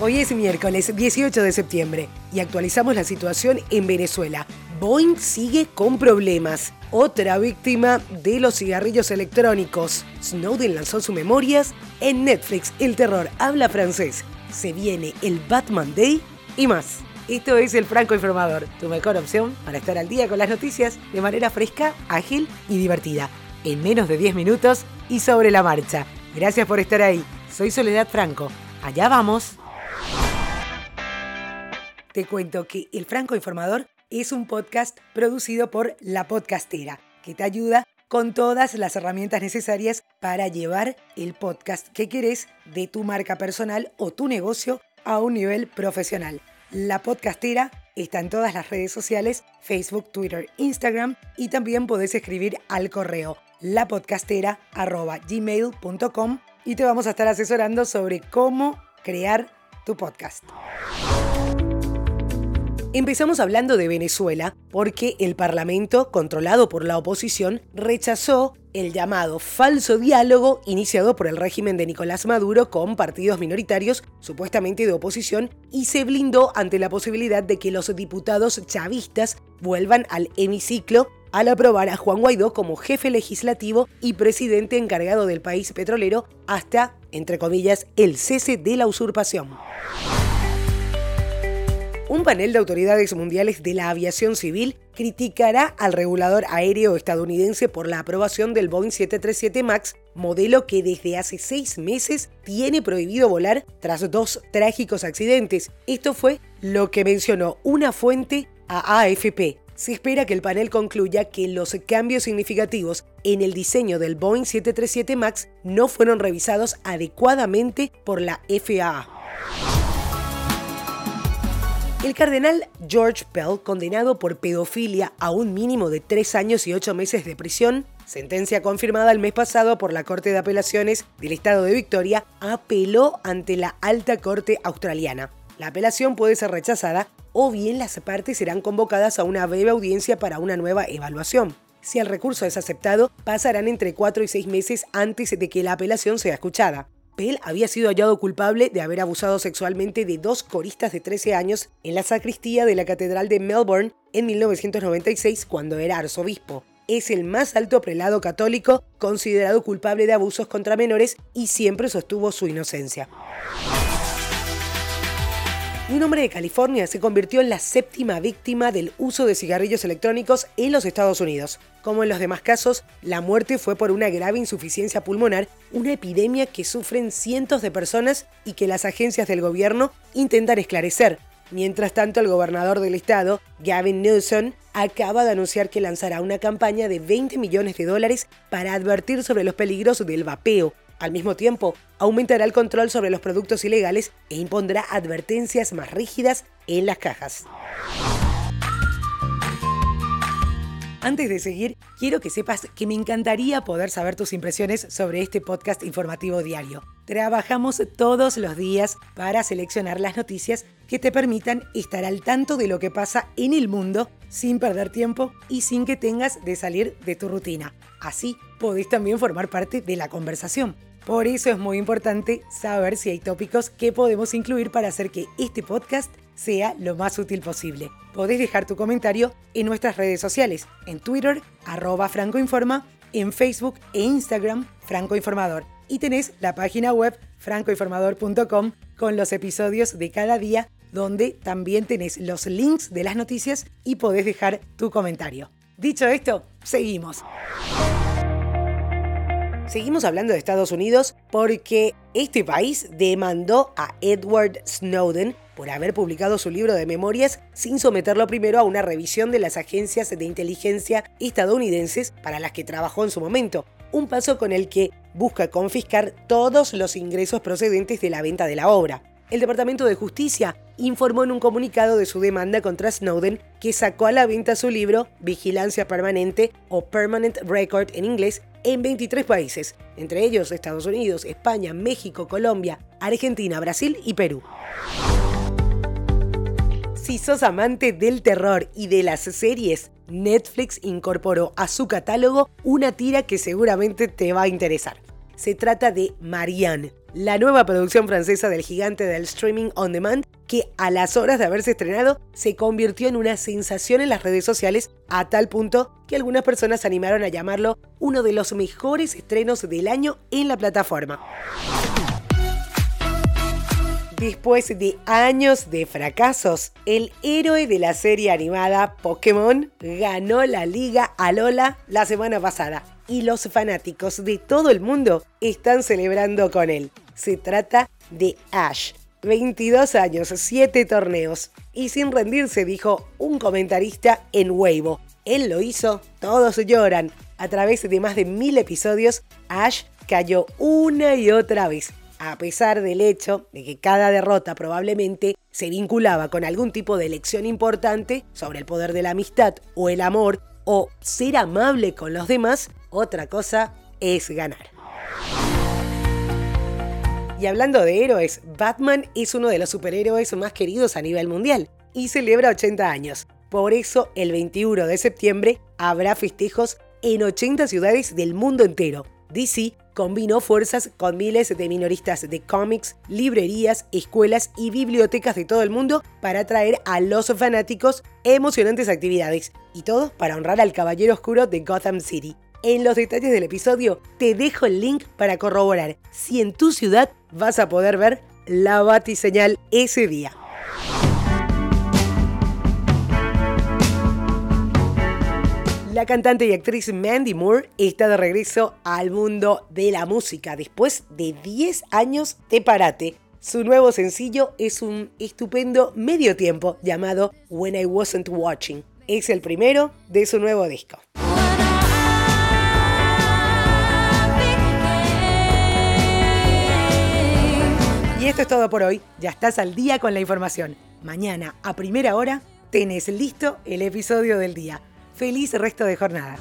Hoy es miércoles 18 de septiembre y actualizamos la situación en Venezuela. Boeing sigue con problemas. Otra víctima de los cigarrillos electrónicos. Snowden lanzó sus memorias. En Netflix, el terror habla francés. Se viene el Batman Day y más. Esto es el Franco Informador, tu mejor opción para estar al día con las noticias de manera fresca, ágil y divertida. En menos de 10 minutos y sobre la marcha. Gracias por estar ahí. Soy Soledad Franco. Allá vamos. Te cuento que El Franco Informador es un podcast producido por La Podcastera, que te ayuda con todas las herramientas necesarias para llevar el podcast que querés de tu marca personal o tu negocio a un nivel profesional. La Podcastera está en todas las redes sociales, Facebook, Twitter, Instagram y también podés escribir al correo lapodcastera.gmail.com y te vamos a estar asesorando sobre cómo crear tu podcast. Empezamos hablando de Venezuela porque el Parlamento, controlado por la oposición, rechazó el llamado falso diálogo iniciado por el régimen de Nicolás Maduro con partidos minoritarios supuestamente de oposición y se blindó ante la posibilidad de que los diputados chavistas vuelvan al hemiciclo al aprobar a Juan Guaidó como jefe legislativo y presidente encargado del país petrolero hasta, entre comillas, el cese de la usurpación. Un panel de autoridades mundiales de la aviación civil criticará al regulador aéreo estadounidense por la aprobación del Boeing 737 MAX, modelo que desde hace seis meses tiene prohibido volar tras dos trágicos accidentes. Esto fue lo que mencionó una fuente a AFP. Se espera que el panel concluya que los cambios significativos en el diseño del Boeing 737 MAX no fueron revisados adecuadamente por la FAA. El cardenal George Pell, condenado por pedofilia a un mínimo de tres años y ocho meses de prisión, sentencia confirmada el mes pasado por la Corte de Apelaciones del Estado de Victoria, apeló ante la Alta Corte Australiana. La apelación puede ser rechazada o bien las partes serán convocadas a una breve audiencia para una nueva evaluación. Si el recurso es aceptado, pasarán entre cuatro y seis meses antes de que la apelación sea escuchada. Pell había sido hallado culpable de haber abusado sexualmente de dos coristas de 13 años en la sacristía de la Catedral de Melbourne en 1996 cuando era arzobispo. Es el más alto prelado católico considerado culpable de abusos contra menores y siempre sostuvo su inocencia. Un hombre de California se convirtió en la séptima víctima del uso de cigarrillos electrónicos en los Estados Unidos. Como en los demás casos, la muerte fue por una grave insuficiencia pulmonar, una epidemia que sufren cientos de personas y que las agencias del gobierno intentan esclarecer. Mientras tanto, el gobernador del estado, Gavin Newsom, acaba de anunciar que lanzará una campaña de 20 millones de dólares para advertir sobre los peligros del vapeo, al mismo tiempo, aumentará el control sobre los productos ilegales e impondrá advertencias más rígidas en las cajas. Antes de seguir, quiero que sepas que me encantaría poder saber tus impresiones sobre este podcast informativo diario. Trabajamos todos los días para seleccionar las noticias que te permitan estar al tanto de lo que pasa en el mundo sin perder tiempo y sin que tengas de salir de tu rutina. Así podés también formar parte de la conversación. Por eso es muy importante saber si hay tópicos que podemos incluir para hacer que este podcast sea lo más útil posible. Podés dejar tu comentario en nuestras redes sociales, en Twitter, arroba francoinforma, en Facebook e Instagram, francoinformador. Y tenés la página web francoinformador.com con los episodios de cada día, donde también tenés los links de las noticias y podés dejar tu comentario. Dicho esto, seguimos. Seguimos hablando de Estados Unidos porque este país demandó a Edward Snowden por haber publicado su libro de memorias sin someterlo primero a una revisión de las agencias de inteligencia estadounidenses para las que trabajó en su momento, un paso con el que busca confiscar todos los ingresos procedentes de la venta de la obra. El Departamento de Justicia informó en un comunicado de su demanda contra Snowden que sacó a la venta su libro Vigilancia Permanente o Permanent Record en inglés en 23 países, entre ellos Estados Unidos, España, México, Colombia, Argentina, Brasil y Perú. Si sos amante del terror y de las series, Netflix incorporó a su catálogo una tira que seguramente te va a interesar. Se trata de Marianne, la nueva producción francesa del gigante del streaming on demand que a las horas de haberse estrenado se convirtió en una sensación en las redes sociales a tal punto que algunas personas animaron a llamarlo uno de los mejores estrenos del año en la plataforma. Después de años de fracasos, el héroe de la serie animada Pokémon ganó la Liga Alola la semana pasada y los fanáticos de todo el mundo están celebrando con él. Se trata de Ash. 22 años, 7 torneos. Y sin rendirse, dijo un comentarista en Weibo. Él lo hizo, todos lloran. A través de más de mil episodios, Ash cayó una y otra vez a pesar del hecho de que cada derrota probablemente se vinculaba con algún tipo de lección importante sobre el poder de la amistad o el amor o ser amable con los demás, otra cosa es ganar. Y hablando de héroes, Batman es uno de los superhéroes más queridos a nivel mundial y celebra 80 años. Por eso, el 21 de septiembre habrá festejos en 80 ciudades del mundo entero. DC combinó fuerzas con miles de minoristas de cómics, librerías, escuelas y bibliotecas de todo el mundo para traer a los fanáticos emocionantes actividades. Y todo para honrar al Caballero Oscuro de Gotham City. En los detalles del episodio te dejo el link para corroborar si en tu ciudad vas a poder ver la batiseñal ese día. La cantante y actriz Mandy Moore está de regreso al mundo de la música después de 10 años de parate. Su nuevo sencillo es un estupendo medio tiempo llamado When I Wasn't Watching. Es el primero de su nuevo disco. Y esto es todo por hoy. Ya estás al día con la información. Mañana, a primera hora, tenés listo el episodio del día. Feliz resto de jornada.